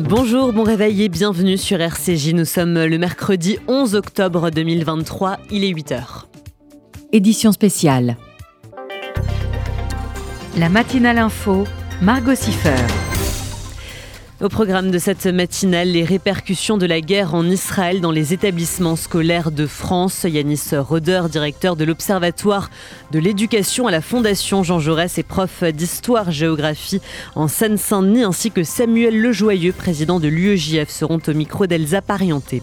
Bonjour, bon réveil et bienvenue sur RCJ. Nous sommes le mercredi 11 octobre 2023, il est 8h. Édition spéciale. La matinale info, Margot Siffer. Au programme de cette matinale, les répercussions de la guerre en Israël dans les établissements scolaires de France. Yanis Roder, directeur de l'Observatoire de l'éducation à la Fondation Jean Jaurès et prof d'histoire-géographie en Seine-Saint-Denis, ainsi que Samuel Lejoyeux, président de l'UEJF, seront au micro d'Elsa Parienté.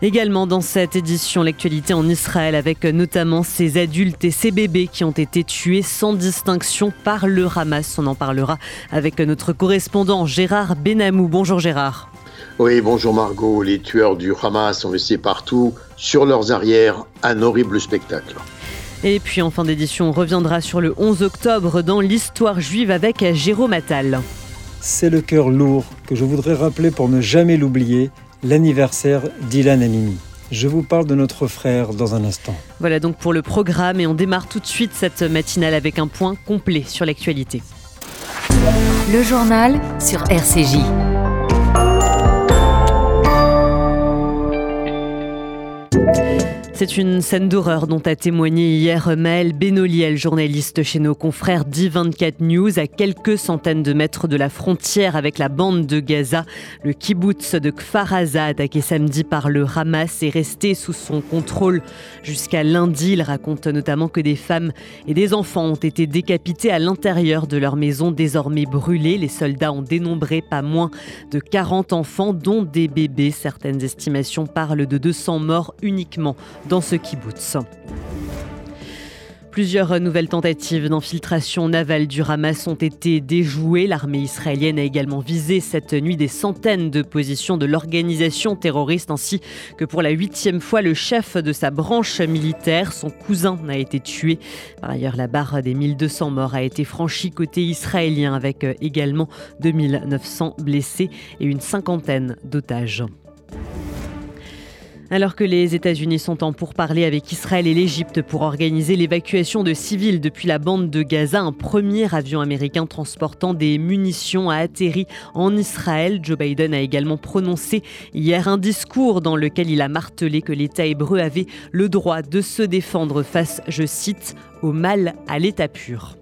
Également dans cette édition, l'actualité en Israël avec notamment ces adultes et ces bébés qui ont été tués sans distinction par le Hamas. On en parlera avec notre correspondant Gérard Benamou. Bonjour Gérard. Oui, bonjour Margot. Les tueurs du Hamas ont laissé partout, sur leurs arrières, un horrible spectacle. Et puis en fin d'édition, on reviendra sur le 11 octobre dans l'histoire juive avec Jérôme Attal. C'est le cœur lourd que je voudrais rappeler pour ne jamais l'oublier l'anniversaire d'Ilan Amini. Je vous parle de notre frère dans un instant. Voilà donc pour le programme et on démarre tout de suite cette matinale avec un point complet sur l'actualité. Le journal sur RCJ. C'est une scène d'horreur dont a témoigné hier Maël Benoliel, journaliste chez nos confrères d'I24 News, à quelques centaines de mètres de la frontière avec la bande de Gaza. Le kibbutz de Kfar Aza, attaqué samedi par le Hamas, est resté sous son contrôle jusqu'à lundi. Il raconte notamment que des femmes et des enfants ont été décapités à l'intérieur de leur maison désormais brûlée. Les soldats ont dénombré pas moins de 40 enfants, dont des bébés. Certaines estimations parlent de 200 morts uniquement dans ce kibbutz. Plusieurs nouvelles tentatives d'infiltration navale du Hamas ont été déjouées. L'armée israélienne a également visé cette nuit des centaines de positions de l'organisation terroriste, ainsi que pour la huitième fois le chef de sa branche militaire. Son cousin a été tué. Par ailleurs, la barre des 1200 morts a été franchie côté israélien, avec également 2900 blessés et une cinquantaine d'otages. Alors que les États-Unis sont en pourparlers avec Israël et l'Égypte pour organiser l'évacuation de civils depuis la bande de Gaza, un premier avion américain transportant des munitions a atterri en Israël. Joe Biden a également prononcé hier un discours dans lequel il a martelé que l'État hébreu avait le droit de se défendre face, je cite, au mal à l'état pur.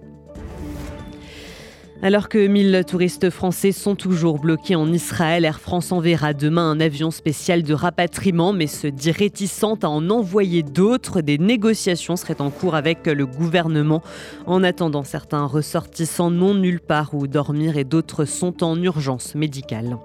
Alors que 1000 touristes français sont toujours bloqués en Israël, Air France enverra demain un avion spécial de rapatriement, mais se dit réticente à en envoyer d'autres. Des négociations seraient en cours avec le gouvernement. En attendant, certains ressortissants n'ont nulle part où dormir et d'autres sont en urgence médicale.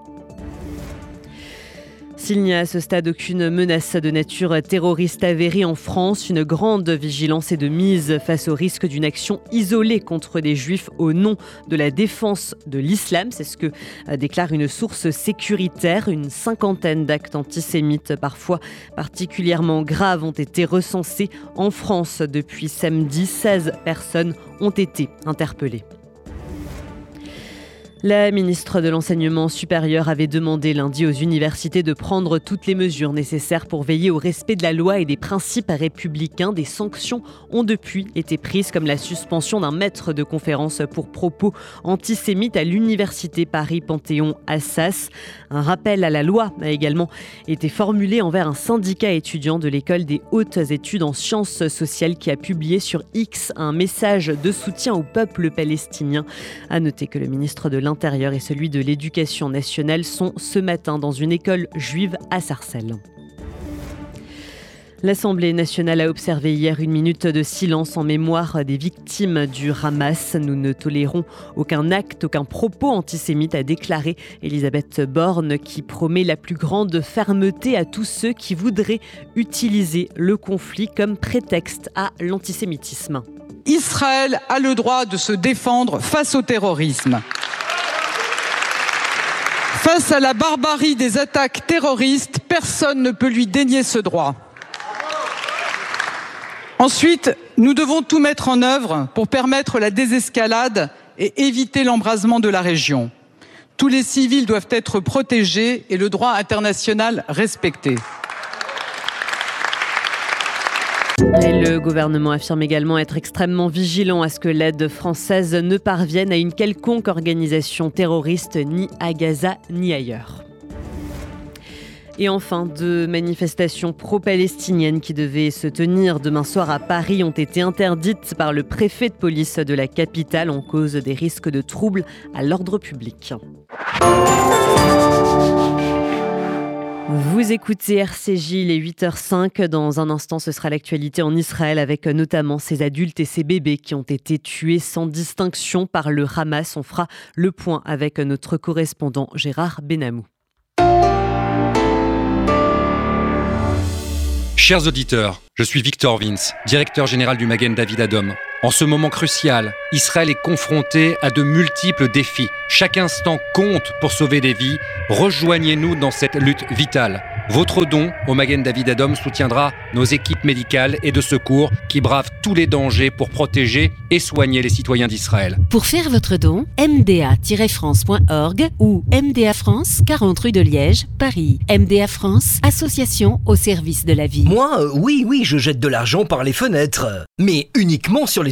S'il n'y a à ce stade aucune menace de nature terroriste avérée en France, une grande vigilance est de mise face au risque d'une action isolée contre des juifs au nom de la défense de l'islam. C'est ce que euh, déclare une source sécuritaire. Une cinquantaine d'actes antisémites, parfois particulièrement graves, ont été recensés en France depuis samedi. 16 personnes ont été interpellées. La ministre de l'Enseignement supérieur avait demandé lundi aux universités de prendre toutes les mesures nécessaires pour veiller au respect de la loi et des principes républicains. Des sanctions ont depuis été prises, comme la suspension d'un maître de conférence pour propos antisémites à l'université Paris-Panthéon-Assas. Un rappel à la loi a également été formulé envers un syndicat étudiant de l'école des hautes études en sciences sociales qui a publié sur X un message de soutien au peuple palestinien. À noter que le ministre de l'Intérieur et celui de l'éducation nationale sont ce matin dans une école juive à Sarcelles. L'Assemblée nationale a observé hier une minute de silence en mémoire des victimes du Hamas. Nous ne tolérons aucun acte, aucun propos antisémite, a déclaré Elisabeth Borne, qui promet la plus grande fermeté à tous ceux qui voudraient utiliser le conflit comme prétexte à l'antisémitisme. Israël a le droit de se défendre face au terrorisme. Face à la barbarie des attaques terroristes, personne ne peut lui dénier ce droit. Ensuite, nous devons tout mettre en œuvre pour permettre la désescalade et éviter l'embrasement de la région. Tous les civils doivent être protégés et le droit international respecté Le gouvernement affirme également être extrêmement vigilant à ce que l'aide française ne parvienne à une quelconque organisation terroriste ni à Gaza ni ailleurs. Et enfin, deux manifestations pro-palestiniennes qui devaient se tenir demain soir à Paris ont été interdites par le préfet de police de la capitale en cause des risques de troubles à l'ordre public. Vous écoutez RCJ, les 8h05. Dans un instant, ce sera l'actualité en Israël avec notamment ces adultes et ces bébés qui ont été tués sans distinction par le Hamas. On fera le point avec notre correspondant Gérard Benamou. Chers auditeurs, je suis Victor Vince, directeur général du Magen David Adom. En ce moment crucial, Israël est confronté à de multiples défis. Chaque instant compte pour sauver des vies. Rejoignez-nous dans cette lutte vitale. Votre don au Magen David Adom soutiendra nos équipes médicales et de secours qui bravent tous les dangers pour protéger et soigner les citoyens d'Israël. Pour faire votre don, mda-france.org ou MDA France, 40 rue de Liège, Paris. MDA France, association au service de la vie. Moi, euh, oui, oui, je jette de l'argent par les fenêtres. Mais uniquement sur les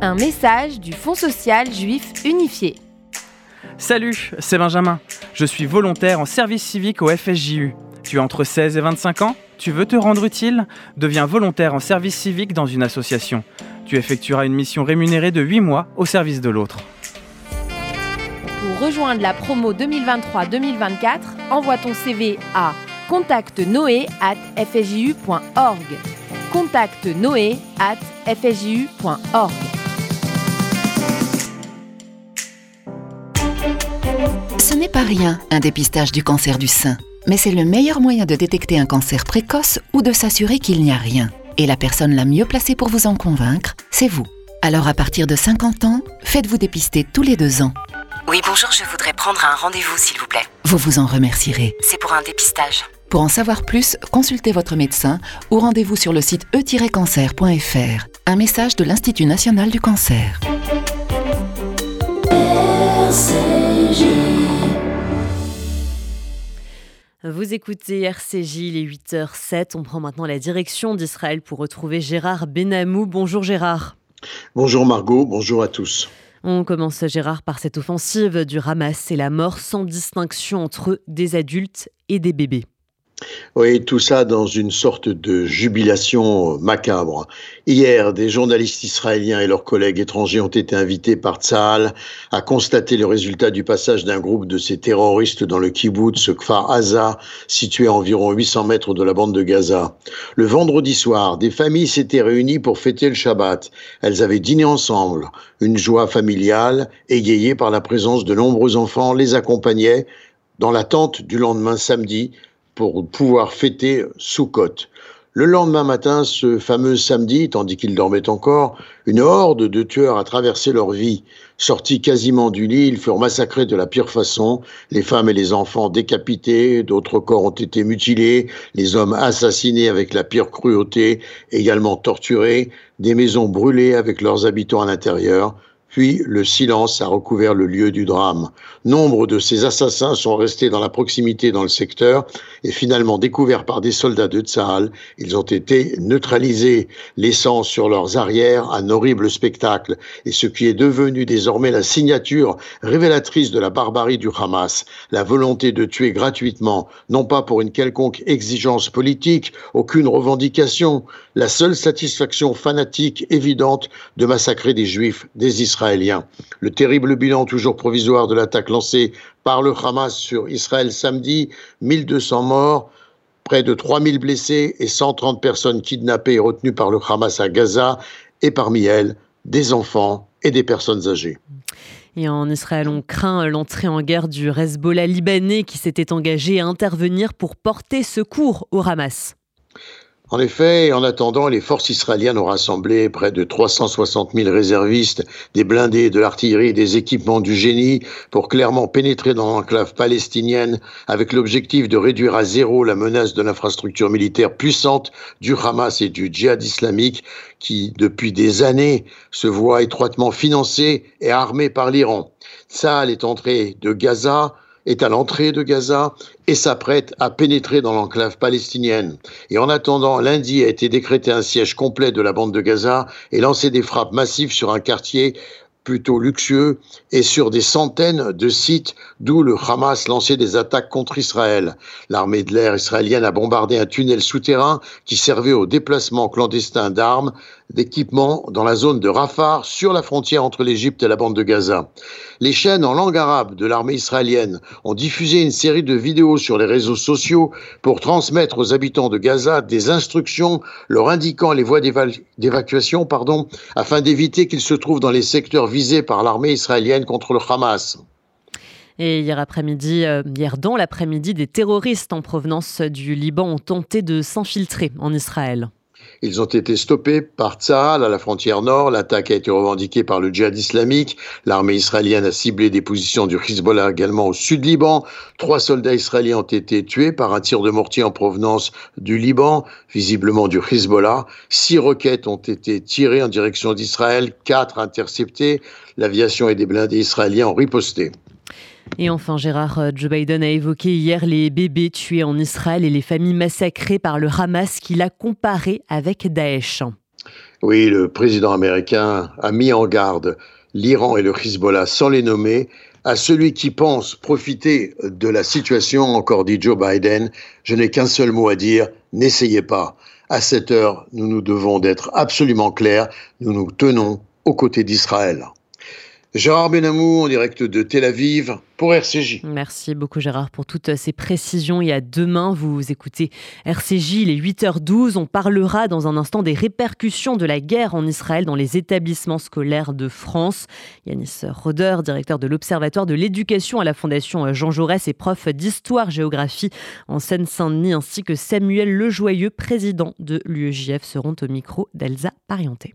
Un message du Fonds social juif unifié. Salut, c'est Benjamin. Je suis volontaire en service civique au FSJU. Tu as entre 16 et 25 ans? Tu veux te rendre utile? Deviens volontaire en service civique dans une association. Tu effectueras une mission rémunérée de 8 mois au service de l'autre. Pour rejoindre la promo 2023-2024, envoie ton CV à contactnoé@fsju.org. contactnoé@fsju.org. Ce n'est pas rien, un dépistage du cancer du sein. Mais c'est le meilleur moyen de détecter un cancer précoce ou de s'assurer qu'il n'y a rien. Et la personne la mieux placée pour vous en convaincre, c'est vous. Alors à partir de 50 ans, faites-vous dépister tous les deux ans. Oui, bonjour, je voudrais prendre un rendez-vous, s'il vous plaît. Vous vous en remercierez. C'est pour un dépistage. Pour en savoir plus, consultez votre médecin ou rendez-vous sur le site e-cancer.fr. Un message de l'Institut national du cancer. Vous écoutez RCJ, les 8h07. On prend maintenant la direction d'Israël pour retrouver Gérard Benamou. Bonjour Gérard. Bonjour Margot, bonjour à tous. On commence Gérard par cette offensive du Hamas et la mort sans distinction entre des adultes et des bébés. Oui, tout ça dans une sorte de jubilation macabre. Hier, des journalistes israéliens et leurs collègues étrangers ont été invités par Tsahal à constater le résultat du passage d'un groupe de ces terroristes dans le kibbutz Kfar Aza, situé à environ 800 mètres de la bande de Gaza. Le vendredi soir, des familles s'étaient réunies pour fêter le Shabbat. Elles avaient dîné ensemble. Une joie familiale, égayée par la présence de nombreux enfants, les accompagnait dans l'attente du lendemain samedi pour pouvoir fêter Sukkot. Le lendemain matin, ce fameux samedi, tandis qu'ils dormaient encore, une horde de tueurs a traversé leur vie. Sortis quasiment du lit, ils furent massacrés de la pire façon. Les femmes et les enfants décapités, d'autres corps ont été mutilés, les hommes assassinés avec la pire cruauté, également torturés, des maisons brûlées avec leurs habitants à l'intérieur. Puis le silence a recouvert le lieu du drame. Nombre de ces assassins sont restés dans la proximité dans le secteur et finalement découverts par des soldats de Tsahal. Ils ont été neutralisés, laissant sur leurs arrières un horrible spectacle et ce qui est devenu désormais la signature révélatrice de la barbarie du Hamas, la volonté de tuer gratuitement, non pas pour une quelconque exigence politique, aucune revendication, la seule satisfaction fanatique évidente de massacrer des juifs, des Israéliens le terrible bilan toujours provisoire de l'attaque lancée par le Hamas sur Israël samedi, 1200 morts, près de 3000 blessés et 130 personnes kidnappées et retenues par le Hamas à Gaza, et parmi elles, des enfants et des personnes âgées. Et en Israël, on craint l'entrée en guerre du Hezbollah libanais qui s'était engagé à intervenir pour porter secours au Hamas. En effet, en attendant, les forces israéliennes ont rassemblé près de 360 000 réservistes, des blindés, de l'artillerie des équipements du génie pour clairement pénétrer dans l'enclave palestinienne avec l'objectif de réduire à zéro la menace de l'infrastructure militaire puissante du Hamas et du djihad islamique qui, depuis des années, se voit étroitement financé et armé par l'Iran. Saal est entré de Gaza, est à l'entrée de Gaza et s'apprête à pénétrer dans l'enclave palestinienne. Et en attendant, lundi a été décrété un siège complet de la bande de Gaza et lancé des frappes massives sur un quartier plutôt luxueux et sur des centaines de sites d'où le Hamas lançait des attaques contre Israël. L'armée de l'air israélienne a bombardé un tunnel souterrain qui servait au déplacement clandestin d'armes, d'équipements dans la zone de Rafah sur la frontière entre l'Égypte et la bande de Gaza. Les chaînes en langue arabe de l'armée israélienne ont diffusé une série de vidéos sur les réseaux sociaux pour transmettre aux habitants de Gaza des instructions leur indiquant les voies d'évacuation pardon, afin d'éviter qu'ils se trouvent dans les secteurs visés par l'armée israélienne contre le Hamas. Et hier après-midi, euh, hier dans l'après-midi, des terroristes en provenance du Liban ont tenté de s'infiltrer en Israël. Ils ont été stoppés par Tzahal à la frontière nord. L'attaque a été revendiquée par le djihad islamique. L'armée israélienne a ciblé des positions du Hezbollah également au sud Liban. Trois soldats israéliens ont été tués par un tir de mortier en provenance du Liban, visiblement du Hezbollah. Six roquettes ont été tirées en direction d'Israël, quatre interceptées. L'aviation et des blindés israéliens ont riposté. Et enfin, Gérard, euh, Joe Biden a évoqué hier les bébés tués en Israël et les familles massacrées par le Hamas qu'il a comparé avec Daesh. Oui, le président américain a mis en garde l'Iran et le Hezbollah sans les nommer. À celui qui pense profiter de la situation, encore dit Joe Biden, je n'ai qu'un seul mot à dire, n'essayez pas. À cette heure, nous nous devons d'être absolument clairs, nous nous tenons aux côtés d'Israël. Gérard Benamou en direct de Tel Aviv pour RCJ. Merci beaucoup Gérard pour toutes ces précisions et à demain vous écoutez RCJ, il est 8h12, on parlera dans un instant des répercussions de la guerre en Israël dans les établissements scolaires de France. Yanis Roder, directeur de l'Observatoire de l'éducation à la Fondation Jean Jaurès et prof d'histoire-géographie en Seine-Saint-Denis ainsi que Samuel Lejoyeux, président de l'UEJF seront au micro d'Elsa Parienté.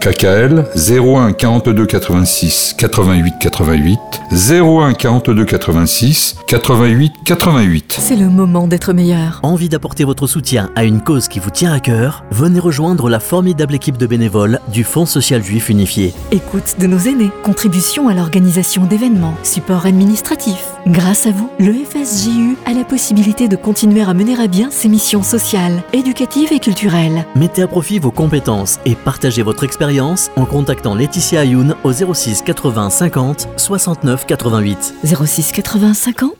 KKL 01 42 86 88 88 01 42 86 88 88. C'est le moment d'être meilleur. Envie d'apporter votre soutien à une cause qui vous tient à cœur? Venez rejoindre la formidable équipe de bénévoles du Fonds social juif unifié. Écoute de nos aînés, contribution à l'organisation d'événements, support administratif. Grâce à vous, le FSJU a la possibilité de continuer à mener à bien ses missions sociales, éducatives et culturelles. Mettez à profit vos compétences et partagez votre expérience en contactant Laetitia Ayoun au 06 80 50 69 88. 06 80 50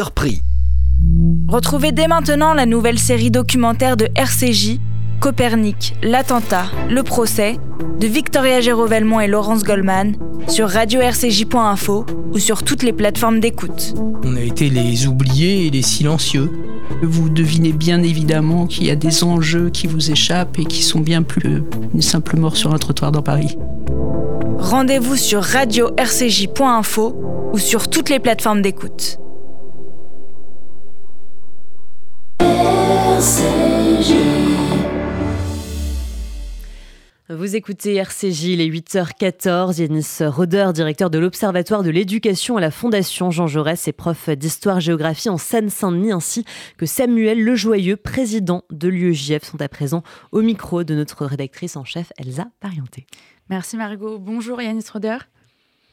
prix. Retrouvez dès maintenant la nouvelle série documentaire de RCJ, Copernic, l'attentat, le procès, de Victoria Géraud-Velmont et Laurence Goldman, sur radio-rcj.info ou sur toutes les plateformes d'écoute. On a été les oubliés et les silencieux. Vous devinez bien évidemment qu'il y a des enjeux qui vous échappent et qui sont bien plus qu'une simple mort sur un trottoir dans Paris. Rendez-vous sur radio-rcj.info ou sur toutes les plateformes d'écoute. Vous écoutez RCJ, les 8h14. Yanis Roder, directeur de l'Observatoire de l'éducation à la Fondation Jean Jaurès et prof d'histoire-géographie en Seine-Saint-Denis, ainsi que Samuel Lejoyeux, président de l'UEJF, sont à présent au micro de notre rédactrice en chef, Elsa Parienté. Merci Margot. Bonjour Yanis Roder.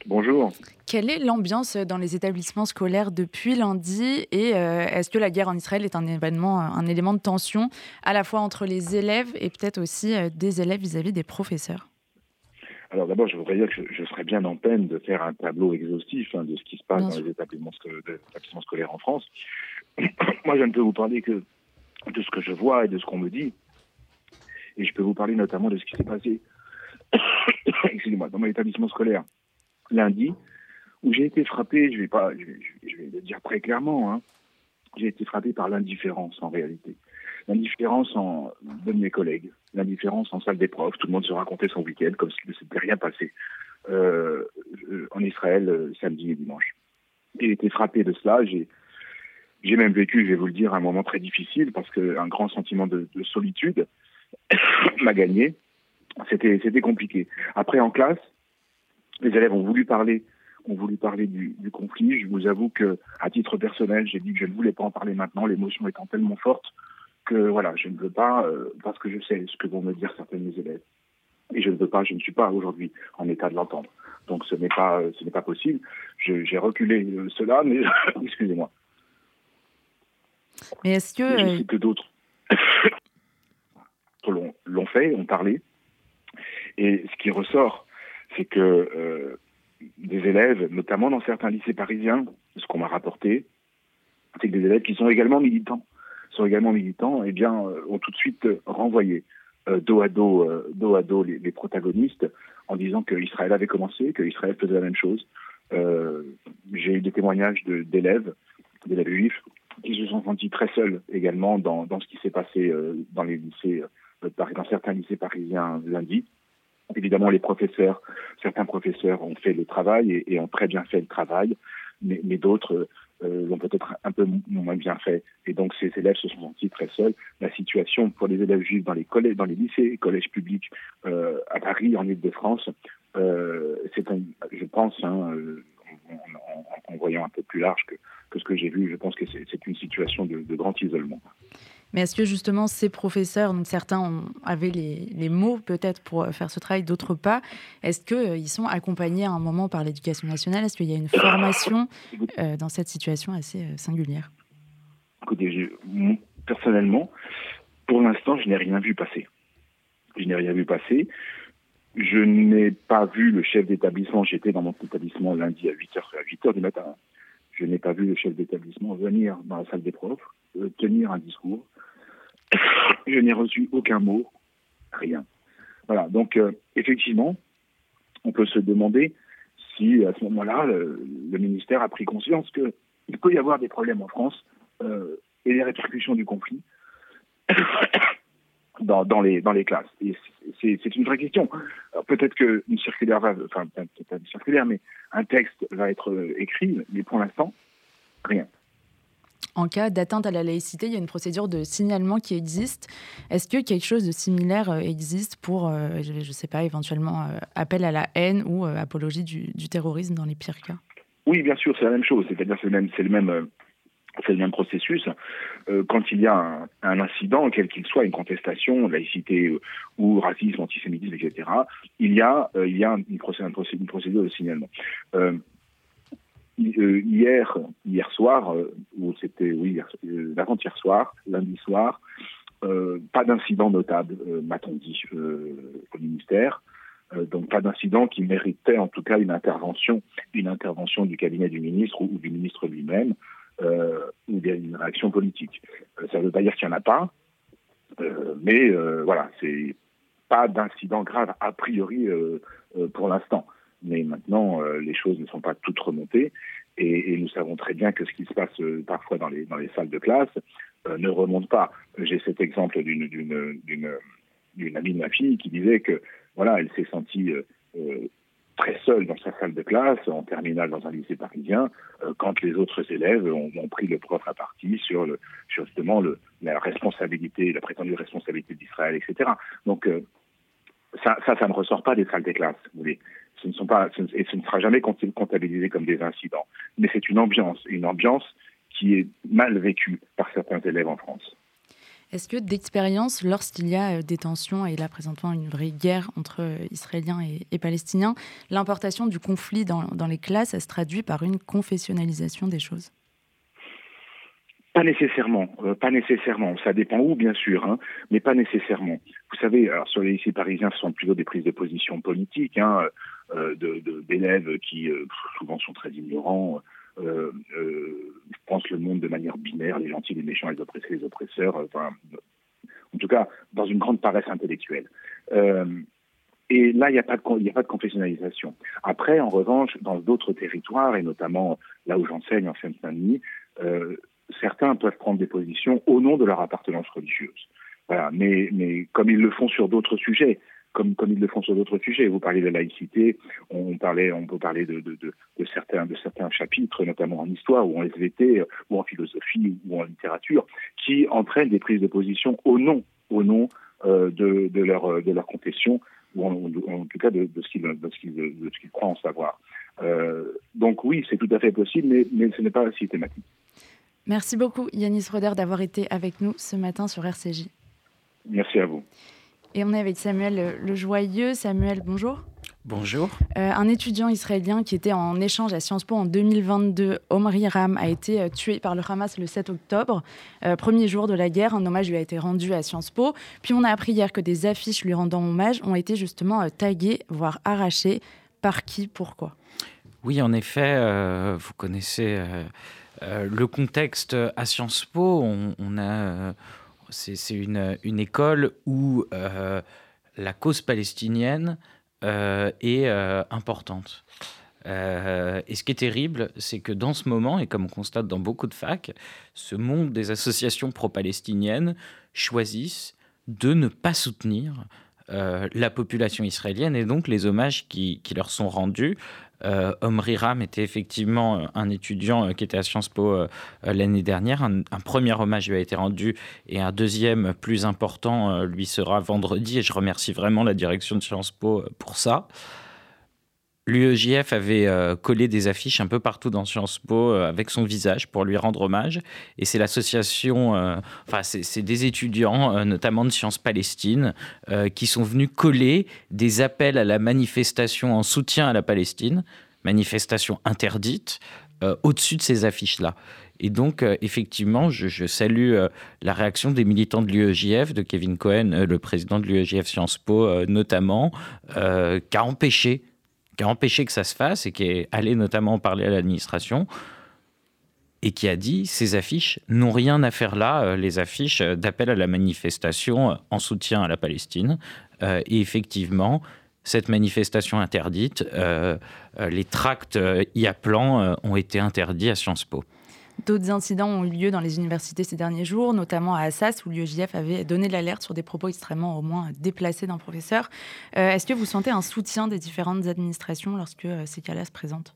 Bonjour. Quelle est l'ambiance dans les établissements scolaires depuis lundi et euh, est-ce que la guerre en Israël est un événement, un élément de tension à la fois entre les élèves et peut-être aussi euh, des élèves vis-à-vis des professeurs? Alors d'abord, je voudrais dire que je, serais bien en peine de faire un tableau exhaustif hein, de ce qui se passe dans les établissements, établissements, scolaires en France. Moi, je ne peux vous parler que de ce que je vois et de ce qu'on me dit. Et je peux vous parler notamment de ce qui s'est passé, excusez-moi, dans mon établissement scolaire lundi, où j'ai été frappé, je vais pas, je vais, le dire très clairement, hein, j'ai été frappé par l'indifférence en réalité. L'indifférence en, de mes collègues, l'indifférence en salle des profs, tout le monde se racontait son week-end comme s'il ne s'était rien passé euh, en Israël euh, samedi et dimanche. J'ai été frappé de cela, j'ai, j'ai même vécu, je vais vous le dire, un moment très difficile parce qu'un grand sentiment de, de solitude m'a gagné. C'était, c'était compliqué. Après, en classe, les élèves ont voulu parler, ont voulu parler du, conflit. Je vous avoue que, à titre personnel, j'ai dit que je ne voulais pas en parler maintenant, l'émotion étant tellement forte que voilà, je ne veux pas, euh, parce que je sais ce que vont me dire certains de mes élèves. Et je ne veux pas, je ne suis pas aujourd'hui en état de l'entendre. Donc ce n'est pas, ce n'est pas possible. J'ai reculé euh, cela, mais excusez-moi. Mais est-ce que je sais que d'autres l'ont fait, ont parlé, et ce qui ressort c'est que euh, des élèves, notamment dans certains lycées parisiens, ce qu'on m'a rapporté, c'est que des élèves qui sont également militants, sont également militants, eh bien, euh, ont tout de suite renvoyé euh, dos à dos, dos à dos les, protagonistes en disant qu'Israël avait commencé, qu'Israël faisait la même chose. J'ai eu des témoignages d'élèves, d'élèves juifs, qui se sont sentis très seuls également dans, dans ce qui s'est passé dans les lycées, dans certains lycées parisiens lundi. Évidemment, les professeurs, certains professeurs ont fait le travail et, ont très bien fait le travail, mais, d'autres euh, l'ont peut-être un peu moins bien fait. Et donc, ces élèves se sont sentis très seuls. La situation pour les élèves juifs dans les collèges, dans les lycées et collèges publics euh, à Paris, en Ile-de-France, euh, c'est, je pense, hein, en, voyant un peu plus large que, ce que j'ai vu, je pense que c'est, une situation de grand isolement. Mais est-ce que justement ces professeurs, certains avaient les, mots peut-être pour euh, faire ce travail, d'autres pas, est-ce qu'ils euh, sont accompagnés à un moment par l'éducation nationale? Est-ce qu'il y a une formation euh, dans cette situation assez singulière? Écoutez, personnellement, pour l'instant, je n'ai rien vu passer. Je n'ai rien vu passer. Je n'ai pas vu le chef d'établissement, j'étais dans mon établissement lundi à 8h, à 8h du matin. Je n'ai pas vu le chef d'établissement venir dans la salle des profs, tenir un discours, je n'ai reçu aucun mot, rien. Voilà, donc euh, effectivement, on peut se demander si à ce moment-là, le, ministère a pris conscience qu'il peut y avoir des problèmes en France euh, et des répercussions du conflit dans, les, dans les classes. Et c'est une vraie question. Peut-être qu'une circulaire va, enfin peut-être pas une circulaire, mais un texte va être euh, écrit, mais pour l'instant, rien en cas d'atteinte à la laïcité, il y a une procédure de signalement qui existe. Est-ce que quelque chose de similaire euh, existe pour, euh, je ne sais pas, éventuellement euh, appel à la haine ou apologie du, terrorisme dans les pires cas? Oui, bien sûr, c'est la même chose. C'est-à-dire c'est le même, c'est le même, processus. quand il y a un, incident, quel qu'il soit, une contestation, laïcité ou racisme, antisémitisme, etc., il y a, il y a une procédure de signalement. Euh, hier, hier soir, euh, ou c'était oui, euh, l'avant-hier soir, lundi soir, pas d'incident notable, m'a-t-on dit au ministère. donc pas d'incident qui méritait en tout cas une intervention, une intervention du cabinet du ministre ou, du ministre lui-même, ou bien une réaction politique. ça ne veut pas dire qu'il n'y en a pas, mais voilà, c'est pas d'incident grave a priori pour l'instant. Mais maintenant, euh, les choses ne sont pas toutes remontées et, nous savons très bien que ce qui se passe euh, parfois dans les, dans les salles de classe euh, ne remonte pas. J'ai cet exemple d'une d'une amie de ma fille qui disait que voilà, elle s'est sentie très seule dans sa salle de classe, en terminale dans un lycée parisien, quand les autres élèves ont, pris le prof à partie sur, le, justement le, la responsabilité, la prétendue responsabilité d'Israël, etc. Donc ça, ça, ça, ne ressort pas des salles des classes. Vous voyez. Ce ne sont pas, et ce ne sera jamais comptabilisé comme des incidents. Mais c'est une ambiance, une ambiance qui est mal vécue par certains élèves en France. Est-ce que d'expérience, lorsqu'il y a euh, des tensions, et là présentement une vraie guerre entre euh, Israéliens et, Palestiniens, l'importation du conflit dans, dans, les classes, elle se traduit par une confessionnalisation des choses? Pas nécessairement, euh, pas nécessairement. Ça dépend où, bien sûr, hein, mais pas nécessairement. Vous savez, alors sur les lycées parisiens, ce sont plutôt des prises de position politiques, hein, d'élèves de, qui souvent sont très ignorants, euh, euh, pensent le monde de manière binaire, les gentils, les méchants, les oppressés, les oppresseurs, enfin, en tout cas, dans une grande paresse intellectuelle. Euh, et là, il n'y a, pas de, confessionnalisation. Après, en revanche, dans d'autres territoires, et notamment là où j'enseigne en Seine-Saint-Denis, euh, certains peuvent prendre des positions au nom de leur appartenance religieuse. Mais comme ils le font sur d'autres sujets, comme, comme ils le font sur d'autres sujets. Vous parlez de laïcité, on, parlait, on peut parler de, de, de, de, certains, de certains chapitres, notamment en histoire ou en SVT ou en philosophie ou en littérature, qui entraînent des prises de position au nom, au nom euh, de, de, leur, de leur confession ou en, en tout cas de, de ce qu'ils croient en savoir. Euh, donc oui, c'est tout à fait possible, mais, mais ce n'est pas systématique. Merci beaucoup Yanis Roder d'avoir été avec nous ce matin sur RCJ. Merci à vous. Et on est avec Samuel Le Joyeux. Samuel, bonjour. Bonjour. Euh, un étudiant israélien qui était en échange à Sciences Po en 2022, Omri Ram, a été euh, tué par le Hamas le 7 octobre, euh, premier jour de la guerre. Un hommage lui a été rendu à Sciences Po. Puis on a appris hier que des affiches lui rendant hommage ont été justement taguées, voire arrachées. Par qui? Pourquoi? Oui, en effet, vous connaissez le contexte à Sciences Po. on a c'est une, école où euh, la cause palestinienne euh, est euh, importante. et ce qui est terrible, c'est que dans ce moment, et comme on constate dans beaucoup de facs, ce monde des associations pro-palestiniennes choisissent de ne pas soutenir la population israélienne et donc les hommages qui leur sont rendus euh, Omri Ram était effectivement euh, un étudiant euh, qui était à Sciences Po l'année dernière. Un, premier hommage lui a été rendu et un deuxième plus important lui sera vendredi. Et je remercie vraiment la direction de Sciences Po pour ça. L'UEJF avait collé des affiches un peu partout dans Sciences Po avec son visage pour lui rendre hommage. Et c'est l'association, enfin, c'est des étudiants, notamment de Sciences Palestine, qui sont venus coller des appels à la manifestation en soutien à la Palestine, manifestation interdite, au-dessus de ces affiches-là. Et donc, effectivement, je, salue la réaction des militants de l'UEJF, de Kevin Cohen, le président de l'UEJF Sciences Po notamment, qui a empêché qui a empêché que ça se fasse et qui est allé notamment parler à l'administration et qui a dit ces affiches n'ont rien à faire là, euh, les affiches d'appel à la manifestation en soutien à la Palestine. Euh, et effectivement, cette manifestation interdite, euh, les tracts y appelant ont été interdits à Sciences Po. D'autres incidents ont eu lieu dans les universités ces derniers jours, notamment à Assas, où l'UEJF avait donné l'alerte sur des propos extrêmement au moins déplacés d'un professeur. Euh, est-ce que vous sentez un soutien des différentes administrations lorsque euh, ces cas-là se présentent?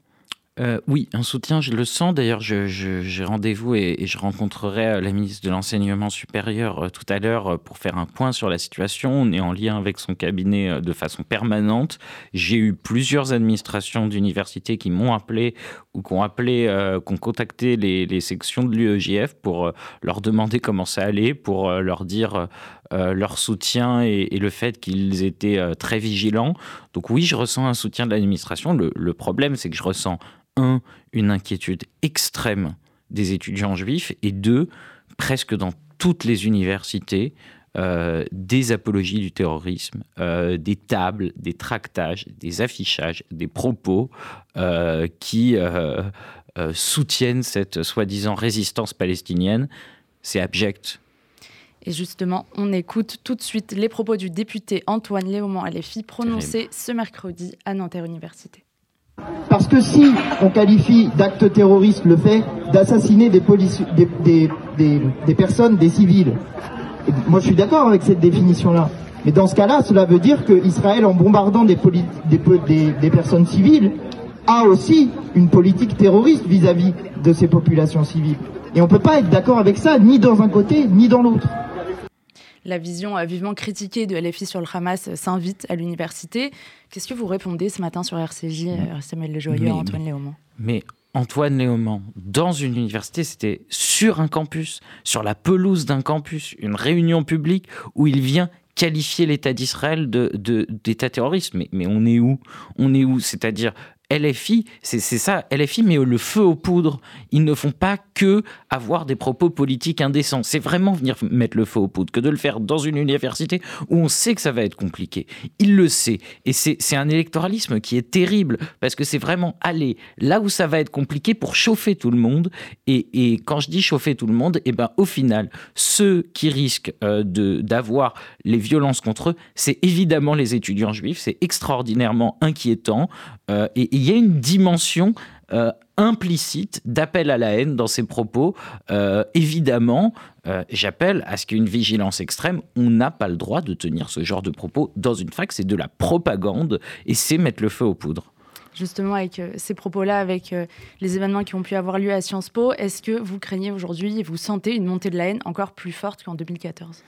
Euh, oui, un soutien, je le sens. D'ailleurs, j'ai rendez-vous et, je rencontrerai la ministre de l'Enseignement supérieur tout à l'heure pour faire un point sur la situation. On est en lien avec son cabinet de façon permanente. J'ai eu plusieurs administrations d'universités qui m'ont appelé ou qui ont appelé, ont contacté les, sections de l'UEJF pour leur demander comment ça allait, pour leur dire leur soutien et, le fait qu'ils étaient très vigilants. Donc oui, je ressens un soutien de l'administration. le problème, c'est que je ressens un, une inquiétude extrême des étudiants juifs, et deux, presque dans toutes les universités, euh, des apologies du terrorisme, euh, des tables, des tractages, des affichages, des propos euh, qui soutiennent cette soi-disant résistance palestinienne. C'est abject. Et justement, on écoute tout de suite les propos du député Antoine Léaumont Aléfi prononcés ce mercredi à Nanterre Université. Parce que si on qualifie d'acte terroriste le fait d'assassiner des, des, des, des, personnes, des civils, moi je suis d'accord avec cette définition-là. Mais dans ce cas-là, cela veut dire qu'Israël, en bombardant des, des, personnes civiles, a aussi une politique terroriste vis-à-vis de ces populations civiles. Et on ne peut pas être d'accord avec ça, ni dans un côté, ni dans l'autre. la vision vivement critiquée de LFI sur le Hamas s'invite à l'université. Qu'est-ce que vous répondez ce matin sur RCJ, Samuel Lejoyeux, Antoine Léaumont? Mais Antoine Léaumont, dans une université, c'était sur un campus, sur la pelouse d'un campus, une réunion publique où il vient qualifier l'État d'Israël d'État terroriste. Mais, mais on est où? On est où? C'est-à-dire LFI, c'est ça, LFI met le feu aux poudres. Ils ne font pas que avoir des propos politiques indécents. C'est vraiment venir mettre le feu aux poudres que de le faire dans une université où on sait que ça va être compliqué. Il le sait. Et c'est un électoralisme qui est terrible parce que c'est vraiment aller là où ça va être compliqué pour chauffer tout le monde. Et, et quand je dis chauffer tout le monde, et eh ben, au final, ceux qui risquent euh, d'avoir les violences contre eux, c'est évidemment les étudiants juifs. C'est extraordinairement inquiétant. Euh, et il y a une dimension euh, implicite d'appel à la haine dans ses propos. Euh, évidemment, j'appelle à ce qu'il y ait une vigilance extrême. On n'a pas le droit de tenir ce genre de propos dans une fac. C'est de la propagande et c'est mettre le feu aux poudres justement avec ces propos-là, avec les événements qui ont pu avoir lieu à Sciences Po, est-ce que vous craignez aujourd'hui vous sentez une montée de la haine encore plus forte qu'en 2014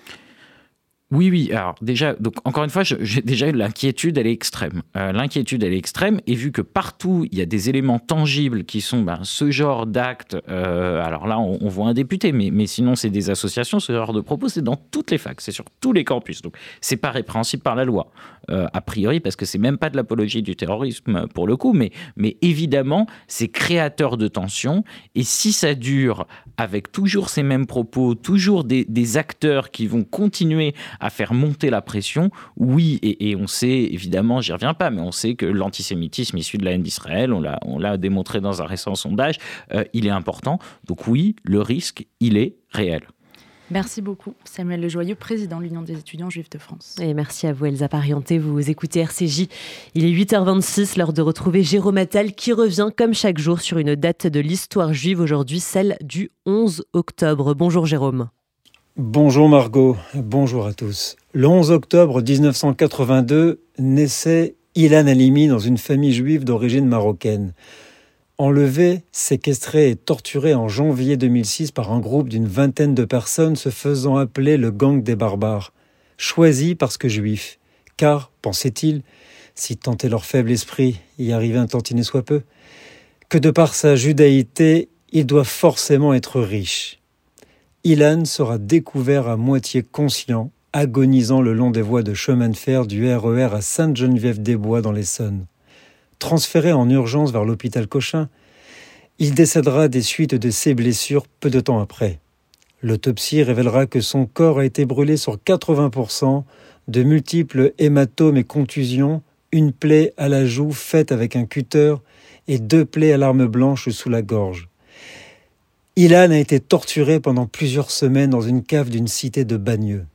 oui, oui. Alors déjà, donc encore une fois, j'ai déjà l'inquiétude, elle est extrême. Euh, l'inquiétude, elle est extrême, et vu que partout il y a des éléments tangibles qui sont ben, ce genre d'actes. Euh, alors là, on, voit un député, mais, mais sinon c'est des associations. Ce genre de propos, c'est dans toutes les facs, c'est sur tous les campus. Donc c'est pas répréhensible par la loi, euh, a priori, parce que c'est même pas de l'apologie du terrorisme pour le coup, mais mais évidemment, c'est créateur de tensions. Et si ça dure avec toujours ces mêmes propos, toujours des, des acteurs qui vont continuer faire monter la pression. Oui, et, on sait, évidemment, j'y reviens pas, mais on sait que l'antisémitisme issu de la haine d'Israël, on l'a démontré dans un récent sondage, euh, il est important. Donc oui, le risque, il est réel. Merci beaucoup, Samuel Lejoyeux, président de l'Union des étudiants juifs de France. Et merci à vous, Elsa Parienté. Vous écoutez RCJ. Il est 8h26, l'heure de retrouver Jérôme Attal qui revient comme chaque jour sur une date de l'histoire juive, aujourd'hui celle du 11 octobre. Bonjour Jérôme. Bonjour Margot, bonjour à tous. Le 11 octobre 1982 naissait Ilan Halimi dans une famille juive d'origine marocaine. Enlevé, séquestré et torturé en janvier 2006 par un groupe d'une vingtaine de personnes se faisant appeler le gang des barbares. Choisi parce que juif. Car, pensait-il, si tant est leur faible esprit y arrivait un tantinet soit peu, que de par sa judaïté, il doit forcément être riche. Ilan sera découvert à moitié conscient, agonisant le long des voies de chemin de fer du RER e à Sainte-Geneviève-des-Bois dans l'Essonne. Transféré en urgence vers l'hôpital Cochin, il décédera des suites de ses blessures peu de temps après. L'autopsie révélera que son corps a été brûlé sur 80%, de multiples hématomes et contusions, une plaie à la joue faite avec un cutter et deux plaies à l'arme blanche sous la gorge. Ilan a été torturé pendant plusieurs semaines dans une cave d'une cité de Bagneux.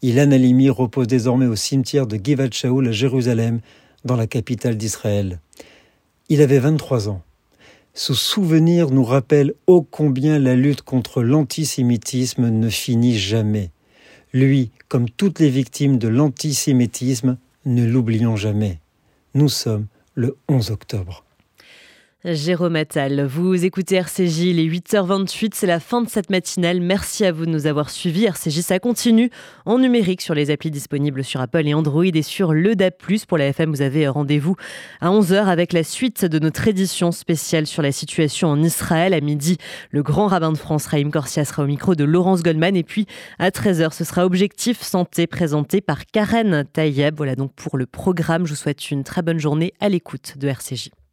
Ilan Halimi repose désormais au cimetière de Givat Shaul à Jérusalem, dans la capitale d'Israël. Il avait 23 ans. Ce souvenir nous rappelle ô combien la lutte contre l'antisémitisme ne finit jamais. Lui, comme toutes les victimes de l'antisémitisme, ne l'oublions jamais. Nous sommes le 11 octobre. Jérôme Attal. Vous écoutez RCJ, il est 8h28, c'est la fin de cette matinale. Merci à vous de nous avoir suivis. RCJ, ça continue en numérique sur les applis disponibles sur Apple et Android et sur le DAP+. Pour la FM, vous avez rendez-vous à 11h avec la suite de notre édition spéciale sur la situation en Israël. À midi, le grand rabbin de France, Raïm Corsia, sera au micro de Laurence Goldman. Et puis, à 13h, ce sera Objectif Santé présenté par Karen Tayeb. Voilà donc pour le programme. Je vous souhaite une très bonne journée à l'écoute de RCJ.